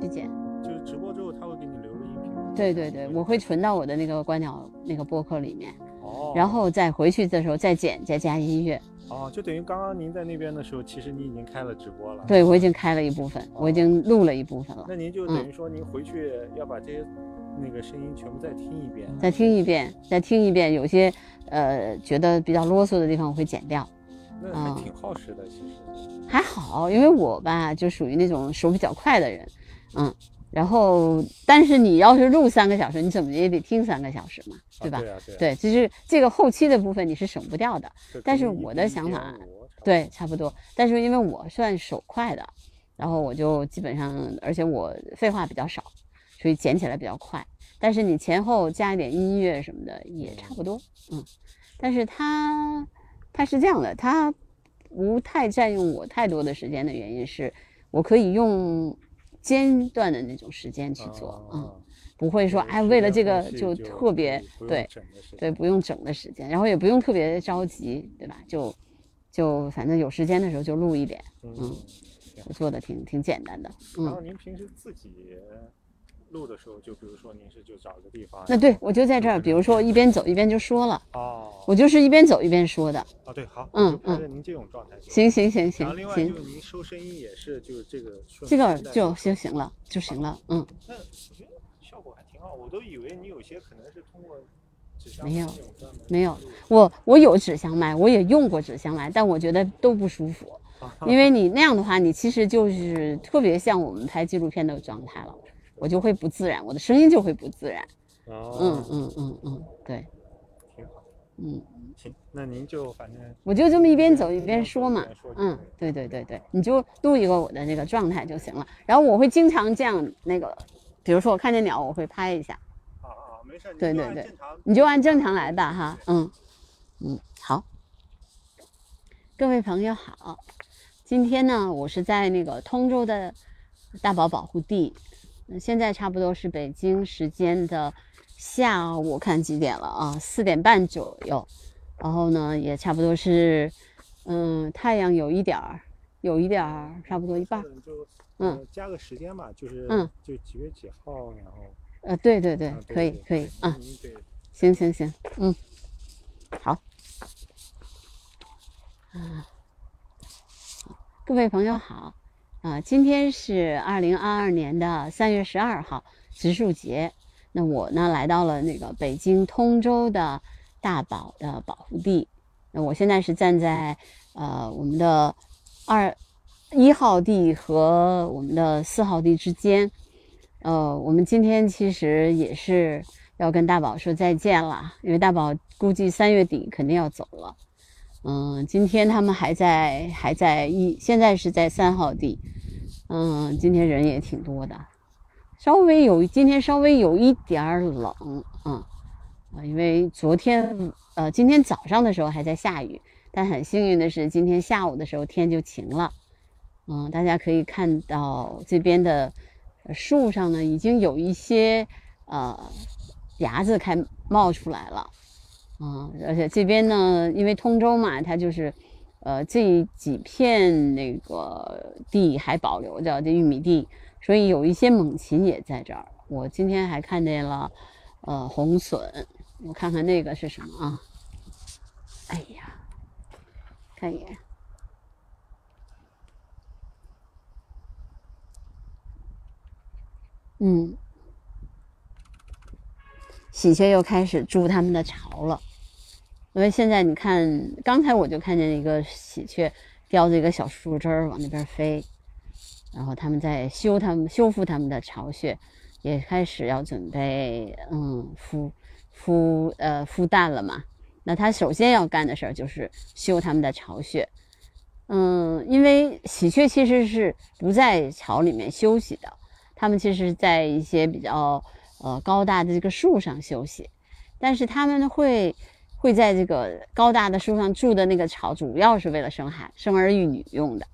去剪。就是直播之后，他会给你留个音频。对对对，我会存到我的那个观鸟那个播客里面，哦，然后再回去的时候再剪，再加音乐。哦，就等于刚刚您在那边的时候，其实你已经开了直播了。对，我已经开了一部分，我已经录了一部分了，那您就等于说，您回去要把这些那个声音全部再听一遍。再听一遍，再听一遍，有些呃觉得比较啰嗦的地方我会剪掉。那还挺耗时的，其实。还好，因为我吧就属于那种手比较快的人，嗯，然后但是你要是录三个小时，你怎么也得听三个小时嘛，对吧？对啊，对啊。对，就是这个后期的部分你是省不掉的。但是我的想法对，差不多。但是因为我算手快的，然后我就基本上，而且我废话比较少，所以剪起来比较快。但是你前后加一点音乐什么的也差不多，嗯。但是它它是这样的，它不太占用我太多的时间的原因是，我可以用间断的那种时间去做，嗯，啊不会说对哎为了这个就特别对对，不用整的时间，然后也不用特别着急，对吧？就就反正有时间的时候就录一点，嗯。我做的挺挺简单的，嗯。然后您平时自己录的时候，就比如说您是就找个地方。那对我就在这儿，比如说一边走一边就说了，哦我就是一边走一边说的。哦对，好，嗯嗯着您这种状态行行行行行然后另外就行是，您收声音也是就是这个顺这个就着就行了就行了，嗯。那我觉得效果还挺好，我都以为你有些可能是通过纸箱没有没有我我有纸箱麦，我也用过纸箱麦，但我觉得都不舒服，因为你那样的话，你其实就是特别像我们拍纪录片的状态了，我就会不自然，我的声音就会不自然。哦，嗯嗯嗯嗯，对，挺好。嗯，行，那您就反正我就这么一边走一边说嘛嗯，对对对对，你就录一个我的那个状态就行了。然后我会经常这样那个，比如说我看见鸟，我会拍一下，啊啊，没事，对对对你就按正常来吧哈，嗯嗯，好。各位朋友好，今天呢，我是在那个通州的大宝保护地，嗯现在差不多是北京时间的下午，我看几点了啊？四点半左右。然后呢，也差不多是，嗯，太阳有一点儿，有一点儿，差不多一半嗯呃加个时间吧，就是嗯就几月几号，然后呃，对对对啊，可以可以啊，对行行行，嗯，好，啊，各位朋友好，啊，今天是二零二二年的三月十二号，植树节。那我呢来到了那个北京通州的大宝的保护地。那我现在是站在呃我们的二一号地和我们的四号地之间。呃，我们今天其实也是要跟大宝说再见了，因为大宝估计三月底肯定要走了。嗯，今天他们还在还在一，现在是在三号地。嗯，今天人也挺多的，稍微有今天稍微有一点儿冷，嗯，啊，因为昨天呃今天早上的时候还在下雨，但很幸运的是今天下午的时候天就晴了。嗯，大家可以看到这边的树上呢已经有一些呃芽子开冒出来了。嗯，而且这边呢，因为通州嘛，它就是，呃，这几片那个地还保留着这玉米地，所以有一些猛禽也在这儿。我今天还看见了，呃，红隼，我看看那个是什么啊？哎呀，看一眼，嗯，喜鹊又开始筑它们的巢了。因为现在你看，刚才我就看见一个喜鹊叼着一个小树枝儿往那边飞，然后他们在修他们修复他们的巢穴，也开始要准备嗯孵孵呃孵蛋了嘛。那它首先要干的事儿就是修他们的巢穴。嗯，因为喜鹊其实是不在巢里面休息的，它们其实在一些比较呃高大的这个树上休息，但是它们会会在这个高大的树上筑的那个巢，主要是为了生孩生儿育女用的。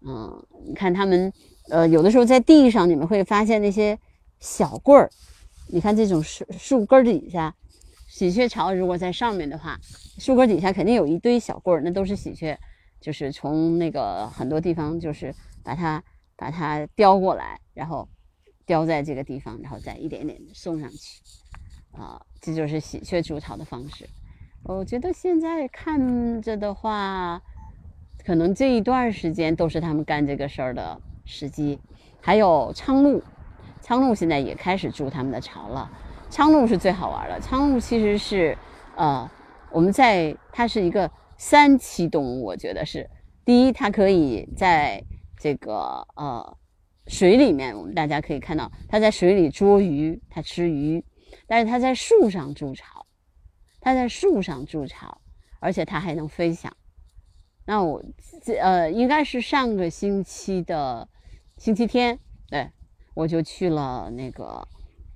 嗯，你看他们呃有的时候在地上，你们会发现那些小棍儿，你看这种树树根底下，喜鹊巢如果在上面的话，树根底下肯定有一堆小棍儿，那都是喜鹊。就是从那个很多地方，就是把它把它叼过来，然后叼在这个地方，然后再一点点送上去，啊，这就是喜鹊筑巢的方式。我觉得现在看着的话，可能这一段时间都是他们干这个事儿的时机。还有苍鹭，苍鹭现在也开始筑他们的巢了。苍鹭是最好玩的，苍鹭其实是，呃，我们在它是一个三栖动物，我觉得是第一，它可以在这个呃水里面，我们大家可以看到它在水里捉鱼，它吃鱼，但是它在树上筑巢。它在树上筑巢，而且它还能飞翔。那我这呃，应该是上个星期的星期天，对我就去了那个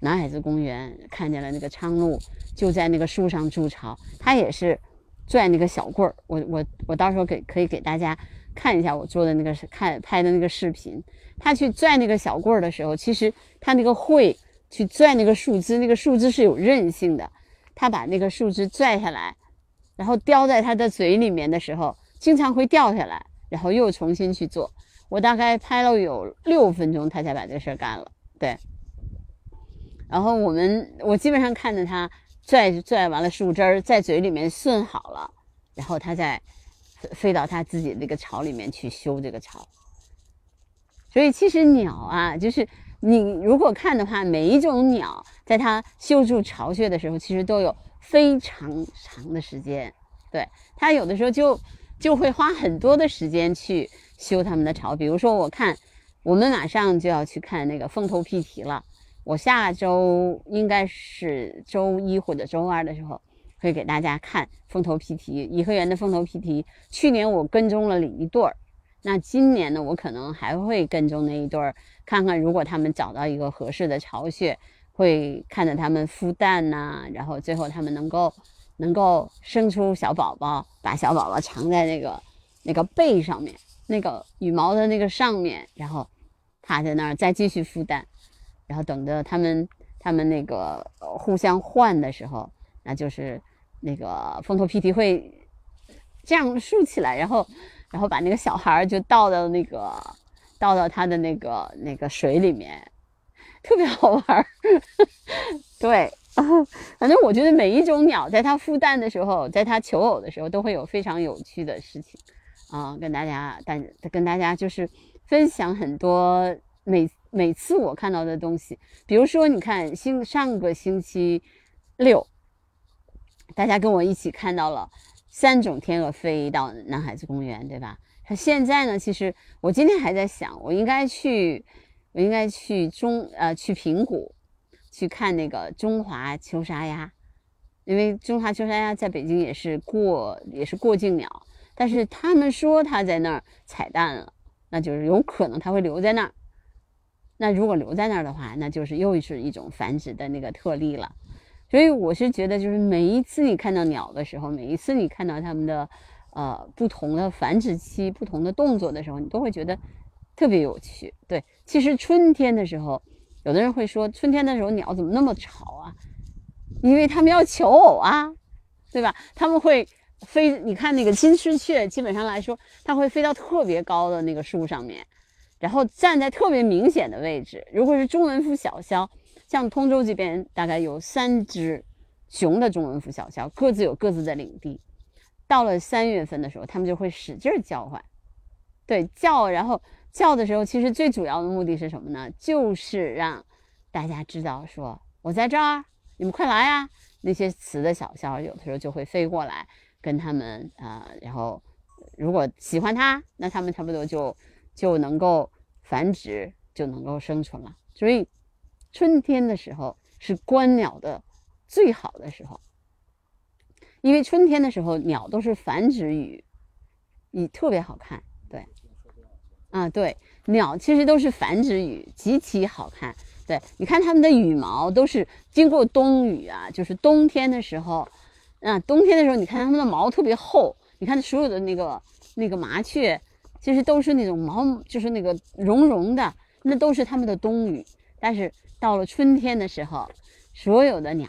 南海子公园，看见了那个苍鹭就在那个树上筑巢。它也是拽那个小棍儿。我我我到时候给可以给大家看一下我做的那个看拍的那个视频。它去拽那个小棍儿的时候，其实它那个喙去拽那个树枝，那个树枝是有韧性的。他把那个树枝拽下来，然后叼在他的嘴里面的时候，经常会掉下来，然后又重新去做。我大概拍了有六分钟，他才把这事儿干了。对，然后我们我基本上看着他拽拽完了树枝儿，在嘴里面顺好了，然后他再飞到他自己那个巢里面去修这个巢。所以其实鸟啊，就是。你如果看的话，每一种鸟在它修筑巢穴的时候，其实都有非常长的时间。对它有的时候就就会花很多的时间去修它们的巢。比如说，我看我们马上就要去看那个凤头屁蹄了。我下周应该是周一或者周二的时候会给大家看凤头屁蹄，颐和园的凤头屁蹄。去年我跟踪了一对儿。那今年呢，我可能还会跟踪那一对儿，看看如果他们找到一个合适的巢穴，会看着他们孵蛋呐，然后最后他们能够能够生出小宝宝，把小宝宝藏在那个那个背上面，那个羽毛的那个上面，然后趴在那儿再继续孵蛋，然后等着他们他们那个互相换的时候，那就是那个凤头屁蹄会这样竖起来，然后。然后把那个小孩就倒到那个，倒到他的那个那个水里面，特别好玩儿。对，反正我觉得每一种鸟在它孵蛋的时候，在它求偶的时候，都会有非常有趣的事情啊，跟大家大跟大家就是分享很多每每次我看到的东西。比如说，你看星上个星期六，大家跟我一起看到了。三种天鹅飞到南海子公园，对吧？它现在呢，其实我今天还在想，我应该去，我应该去中呃去平谷去看那个中华秋沙鸭，因为中华秋沙鸭在北京也是过也是过境鸟，但是他们说它在那儿彩蛋了，那就是有可能它会留在那儿。那如果留在那儿的话，那就是又是一种繁殖的那个特例了。所以我是觉得，就是每一次你看到鸟的时候，每一次你看到它们的，呃，不同的繁殖期、不同的动作的时候，你都会觉得特别有趣。对，其实春天的时候，有的人会说，春天的时候鸟怎么那么吵啊？因为它们要求偶啊，对吧？他们会飞，你看那个金丝雀，基本上来说，它会飞到特别高的那个树上面，然后站在特别明显的位置。如果是中文腹小枭。像通州这边大概有三只雄的中文腹小枭，各自有各自的领地。到了三月份的时候，他们就会使劲叫唤，对叫，然后叫的时候，其实最主要的目的是什么呢？就是让大家知道说我在这儿，你们快来呀！那些雌的小枭有的时候就会飞过来跟他们啊，然后如果喜欢它，那他们差不多就就能够繁殖，就能够生存了。所以。春天的时候是观鸟的最好的时候，因为春天的时候鸟都是繁殖羽，你特别好看。对，啊，对，鸟其实都是繁殖羽，极其好看。对，你看它们的羽毛都是经过冬雨啊，就是冬天的时候，啊，冬天的时候，你看它们的毛特别厚。你看所有的那个那个麻雀，其实都是那种毛，就是那个绒绒的，那都是它们的冬羽，但是。到了春天的时候，所有的鸟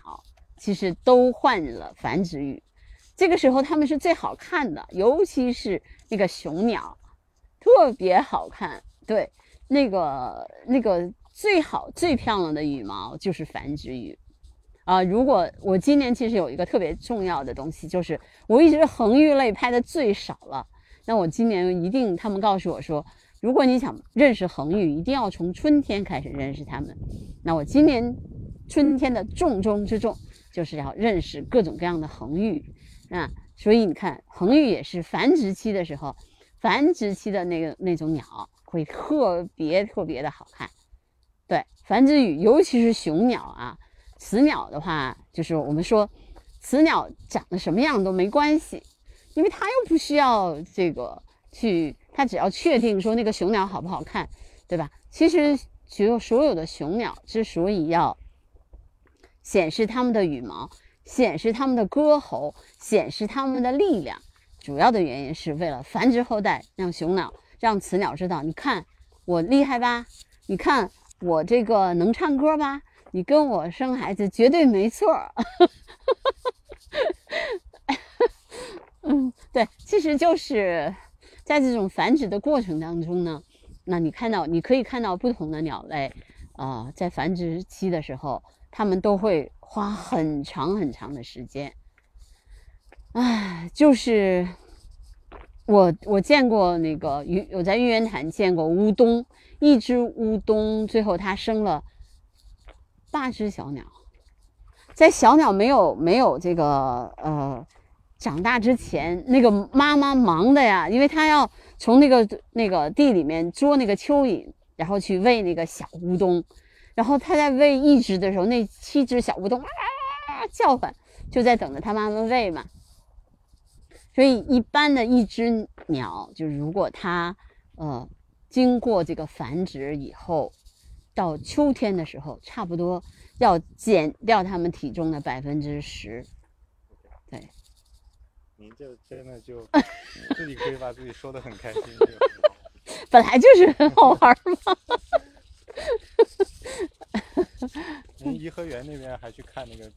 其实都换了繁殖羽，这个时候它们是最好看的，尤其是那个雄鸟，特别好看。对，那个那个最好最漂亮的羽毛就是繁殖羽。啊，如果我今年其实有一个特别重要的东西，就是我一直恒玉类拍的最少了。那我今年一定，他们告诉我说，如果你想认识恒玉，一定要从春天开始认识它们。那我今年春天的重中之重，就是要认识各种各样的恒玉啊。所以你看，恒玉也是繁殖期的时候，繁殖期的那个那种鸟会特别特别的好看。对，繁殖羽，尤其是雄鸟啊。雌鸟的话，就是我们说，雌鸟长得什么样都没关系，因为它又不需要这个去，它只要确定说那个雄鸟好不好看，对吧？其实，所有所有的雄鸟之所以要显示它们的羽毛，显示它们的歌喉，显示它们的力量，主要的原因是为了繁殖后代，让雄鸟，让雌鸟知道，你看我厉害吧？你看我这个能唱歌吧？你跟我生孩子绝对没错，嗯，对，其实就是在这种繁殖的过程当中呢，那你看到，你可以看到不同的鸟类，啊，在繁殖期的时候，它们都会花很长很长的时间。唉，就是我我见过那个玉，我在玉渊潭见过乌冬，一只乌冬最后它生了。八只小鸟，在小鸟没有没有这个呃长大之前，那个妈妈忙的呀，因为她要从那个那个地里面捉那个蚯蚓，然后去喂那个小乌冬，然后她在喂一只的时候，那七只小乌冬啊叫唤，就在等着它妈妈喂嘛。所以一般的一只鸟，就是如果它呃经过这个繁殖以后。到秋天的时候，差不多要减掉它们体重的百分之十。对，您这真的就 自己可以把自己说的很开心。本来就是很好玩嘛。您颐和园那边还去看那个？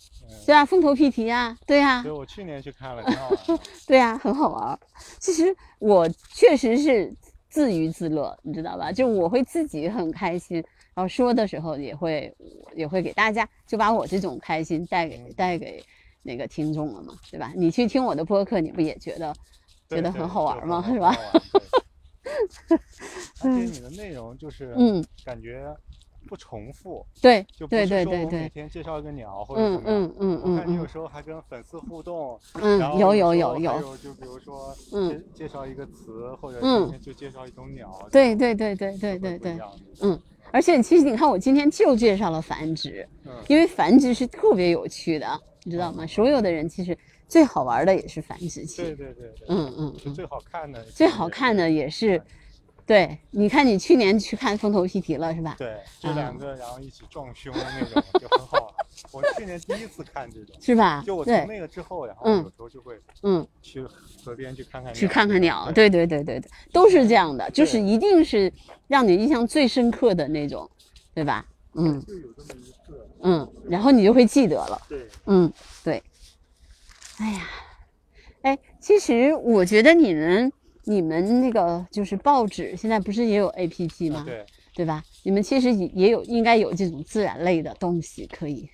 对啊，风头屁蹄啊，对呀。对，我去年去看了，挺好玩。对呀，很好玩。其实我确实是自娱自乐，你知道吧？就我会自己很开心。然后说的时候也会也会给大家就把我这种开心带给带给那个听众了嘛，对吧？你去听我的播客，你不也觉得觉得很好玩吗？是吧？而且 你的内容就是嗯，感觉不重复，对，就对对对对，每天介绍一个鸟或者嗯嗯嗯嗯，我看你有时候还跟粉丝互动，嗯，有有有有，就比如说嗯，介绍一个词或者今天就介绍一种鸟，对对对对对对对，嗯。而且其实你看，我今天就介绍了繁殖，因为繁殖是特别有趣的，你知道吗？所有的人其实最好玩的也是繁殖期，对对对，嗯嗯，是最好看的，最好看的也是。对，你看你去年去看风头屁皮了是吧？对，这两个然后一起撞胸的那种，就很好玩。我去年第一次看这种，是吧？就我从那个之后，然后有时候就会嗯去河边去看看去看看鸟，对对对对对，都是这样的，就是一定是让你印象最深刻的那种，对吧？嗯，就有这么一次，嗯，然后你就会记得了。对，嗯对。哎呀，哎，其实我觉得你们。你们那个就是报纸，现在不是也有 A P P 吗？对，对吧？你们其实也也有，应该有这种自然类的东西可以，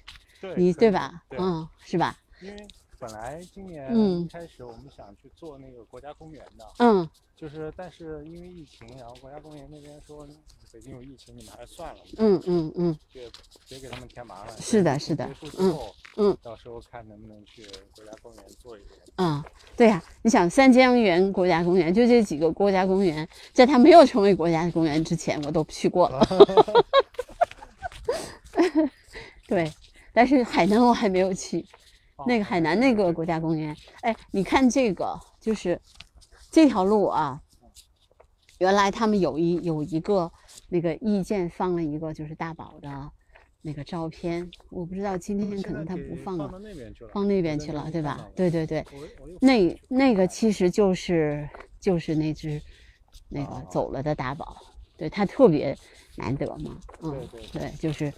你对吧？嗯，是吧？因为本来今年开始我们想去做那个国家公园的，嗯，就是但是因为疫情，然后国家公园那边说。北京有疫情，你们还是算了。嗯嗯嗯，别别给他们添麻烦。是的，是的。结束之后，嗯，到时候看能不能去国家公园做一个。嗯，对呀，你想三江源国家公园，就这几个国家公园，在它没有成为国家公园之前，我都去过了。对，但是海南我还没有去。那个海南那个国家公园，哎，你看这个，就是这条路啊，原来他们有一有一个。那个意见放了一个就是大宝的那个照片，我不知道今天可能他不放了，放那边去了，对吧？对对对，那那个其实就是就是那只那个走了的大宝，对他特别难得嘛，嗯，对，就是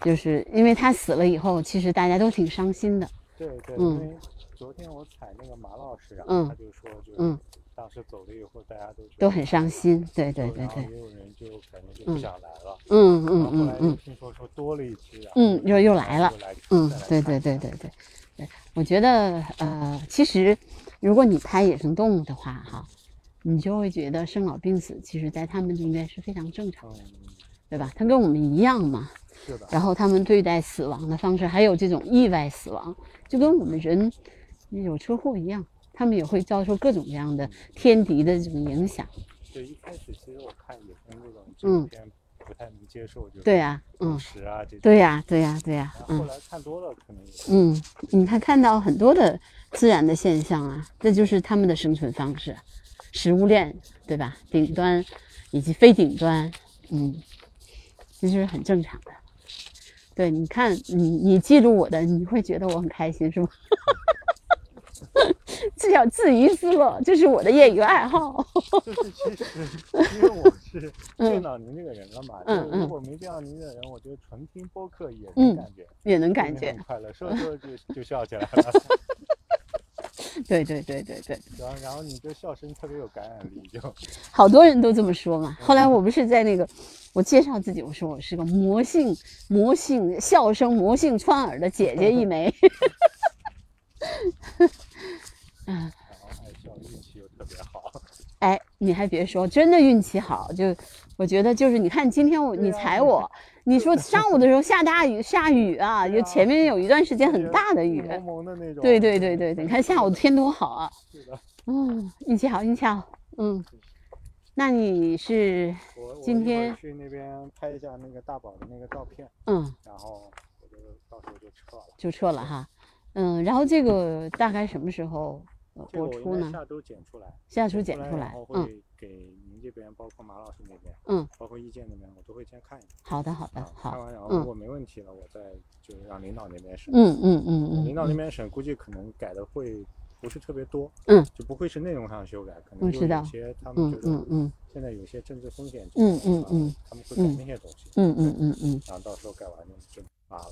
就是因为他死了以后，其实大家都挺伤心的，对对，因为昨天我采那个马老师，然后他就说，就是当时走了以后，大家都都很伤心。对对对对，也有人就可能就不想来了。嗯嗯嗯嗯听说说多了一只，然后嗯，又又来了。来嗯，对对对对对对，我觉得呃，其实如果你拍野生动物的话，哈，你就会觉得生老病死，其实在他们中间是非常正常的，嗯，对吧？他跟我们一样嘛。是的，然后他们对待死亡的方式，还有这种意外死亡，就跟我们人有车祸一样，他们也会遭受各种各样的天敌的这种影响。对，一开始其实我看野生那种嗯不太能接受，就是对呀、捕嗯，食啊这种。对呀、对呀、对呀、嗯然后后来看多了，可能也嗯，你看看到很多的自然的现象啊，这就是他们的生存方式，食物链，对吧？顶端以及非顶端，嗯，这就是很正常的。对，你看，你你记住我的，你会觉得我很开心，是吗？这叫自娱自乐，这是我的业余爱好。就是其实因为我是 嗯见到您这个人了嘛，嗯嗯就如果没见到您这个人，我觉得纯听播客也嗯能感觉，也能感觉很，快乐，说着说着就就笑起来了。对对对对对，然后然后你这笑声特别有感染力，就 好多人都这么说嘛。后来我不是在那个，我介绍自己，我说我是个魔性魔性笑声魔性穿耳的姐姐一枚。嗯，然后爱笑，运气又特别好。哎，你还别说，真的运气好，就我觉得就是你看今天我你踩我，你说上午的时候下大雨下雨啊，就对啊前面有一段时间很大的雨。蒙蒙的那种。对对对对对，你看下午天多好啊！是的，嗯，运气好，运气好。嗯，那你是今天去那边拍一下那个大宝的那个照片，嗯然后我就到时候就撤了。就撤了哈，嗯，然后这个大概什么时候播出呢？我下周剪出来，下周剪出出来然后，嗯会给您这边，包括马老师那边，嗯，包括意见那边，我都会先看一下。好的好的好，看，完然后嗯如果没问题了，我再就让领导那边审。嗯嗯嗯嗯，领导那嗯边审，估计可能改的会不是特别多，嗯，就不会是内容上修改，可能就有些他们嗯觉得嗯嗯现在有些政治风险，嗯嗯啊嗯，他们会改嗯那些东西，嗯嗯嗯嗯，然后到时候改完就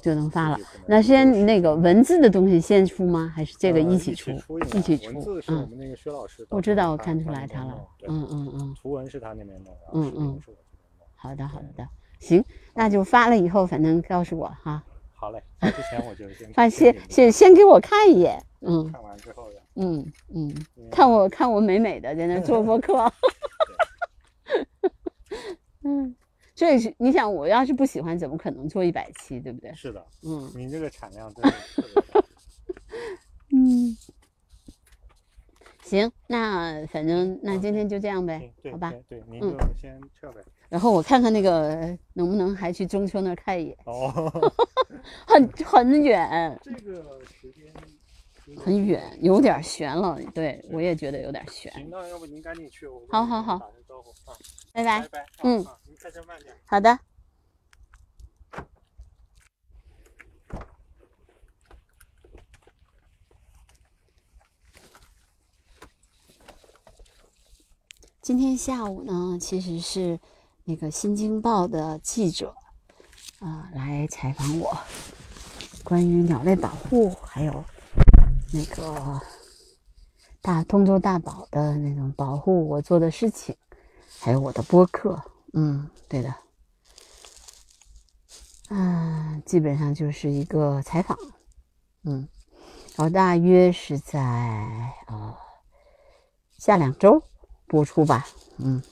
就能发了那先那个文字的东西先出吗？还是这个呃一一起出？一起出文字是我嗯们那个薛老师，我知道，我看出来他了嗯嗯嗯，图文是他那边弄，然嗯嗯。好的好的，行，那就发了以后，反正告诉我哈，好嘞，发之前我就先 发先先先先给我看一眼，嗯看完之后呀，嗯嗯，看我看我美美的在那做播客，嗯，所以是你想，我要是不喜欢，怎么可能做一百期，对不对？是的，嗯您这个产量真的特别大。嗯，行，那反正那今天就这样呗好吧？对对，您嗯就先撤呗。然后我看看那个能不能还去中秋那儿看一眼，哦，很很远，这个时间很远，有点悬了。对我也觉得有点悬。行，那要不您赶紧去，我好好好打声招呼啊，拜拜拜。拜。嗯啊，您开车慢点。好的。今天下午呢，其实是那个《新京报》的记者啊、来采访我，关于鸟类保护，还有那个大通州大宝的那种保护我做的事情，还有我的播客。嗯，对的。嗯，基本上就是一个采访，嗯，然后大约是在呃下两周播出吧，嗯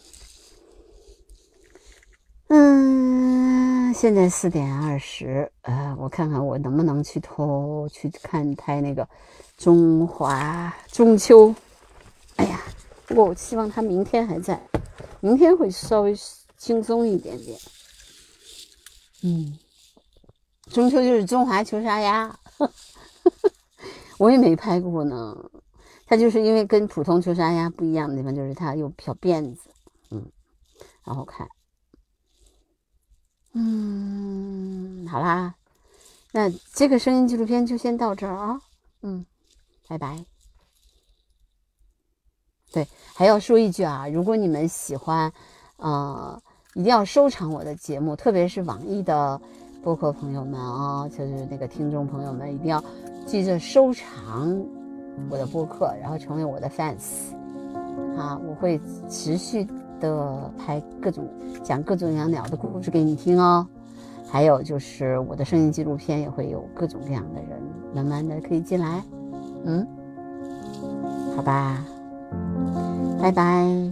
嗯，现在四点二十，呃，我看看我能不能去偷去看拍那个中华中秋，哎呀，不过我希望他明天还在，明天会稍微轻松一点点，嗯。中秋就是中华秋沙鸭，我也没拍过呢。它就是因为跟普通秋沙鸭不一样的地方，就是它有小辫子，嗯，然后看，嗯，好啦，那这个声音纪录片就先到这儿啊，嗯，拜拜。对，还要说一句啊，如果你们喜欢，呃，一定要收藏我的节目，特别是网易的。播客朋友们啊、就是那个听众朋友们，一定要记着收藏我的播客，然后成为我的 fans。啊，我会持续的拍各种讲各种养鸟的故事给你听哦。还有就是我的声音纪录片也会有各种各样的人慢慢的可以进来嗯？好吧拜拜。